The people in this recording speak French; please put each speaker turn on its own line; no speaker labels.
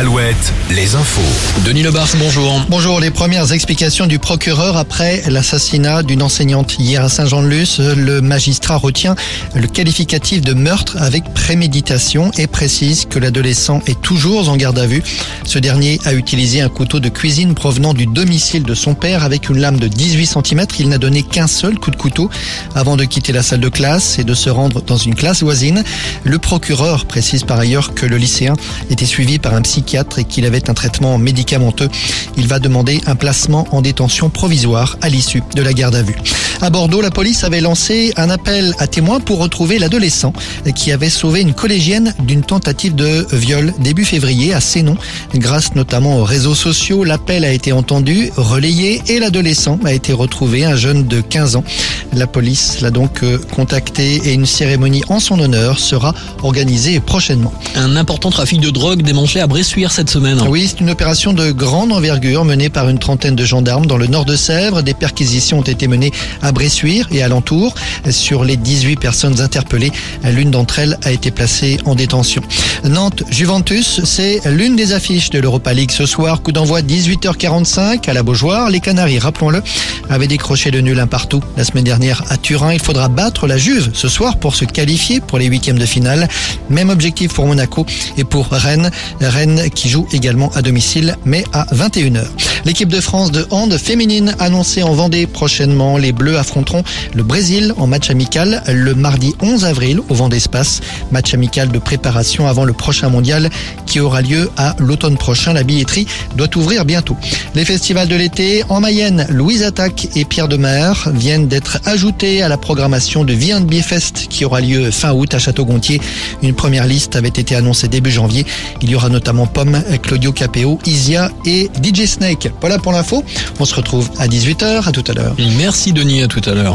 7, les infos.
Denis Lebars, bonjour.
Bonjour, les premières explications du procureur après l'assassinat d'une enseignante hier à Saint-Jean-de-Luz. Le magistrat retient le qualificatif de meurtre avec préméditation et précise que l'adolescent est toujours en garde à vue. Ce dernier a utilisé un couteau de cuisine provenant du domicile de son père avec une lame de 18 cm. Il n'a donné qu'un seul coup de couteau avant de quitter la salle de classe et de se rendre dans une classe voisine. Le procureur précise par ailleurs que le lycéen était suivi par un psychiatre et qu'il avait un traitement médicamenteux. Il va demander un placement en détention provisoire à l'issue de la garde à vue. À Bordeaux, la police avait lancé un appel à témoins pour retrouver l'adolescent qui avait sauvé une collégienne d'une tentative de viol début février à Sénon. Grâce notamment aux réseaux sociaux, l'appel a été entendu, relayé et l'adolescent a été retrouvé, un jeune de 15 ans. La police l'a donc euh, contacté et une cérémonie en son honneur sera organisée prochainement.
Un important trafic de drogue démantelé à Bressuire cette semaine.
Oui, c'est une opération de grande envergure menée par une trentaine de gendarmes dans le nord de Sèvres. Des perquisitions ont été menées à Bressuire et alentour. Sur les 18 personnes interpellées, l'une d'entre elles a été placée en détention. Nantes-Juventus, c'est l'une des affiches de l'Europa League ce soir. Coup d'envoi 18h45 à la Beaujoire. Les Canaries, rappelons-le, avaient décroché le nul un partout la semaine dernière à Turin. Il faudra battre la Juve ce soir pour se qualifier pour les huitièmes de finale. Même objectif pour Monaco et pour Rennes. Rennes qui joue également à domicile, mais à 21h. L'équipe de France de hand féminine annoncée en Vendée prochainement. Les Bleus affronteront le Brésil en match amical le mardi 11 avril au Vendée Espace. Match amical de préparation avant le prochain mondial qui aura lieu à l'automne prochain. La billetterie doit ouvrir bientôt. Les festivals de l'été en Mayenne, Louise Attaque et Pierre de Mer viennent d'être ajoutés à la programmation de V&B Fest qui aura lieu fin août à Château-Gontier. Une première liste avait été annoncée début janvier. Il y aura notamment Pomme, Claudio Capéo, Isia et DJ Snake. Voilà pour l'info. On se retrouve à 18h. À tout à l'heure.
Merci Denis, tout à l'heure.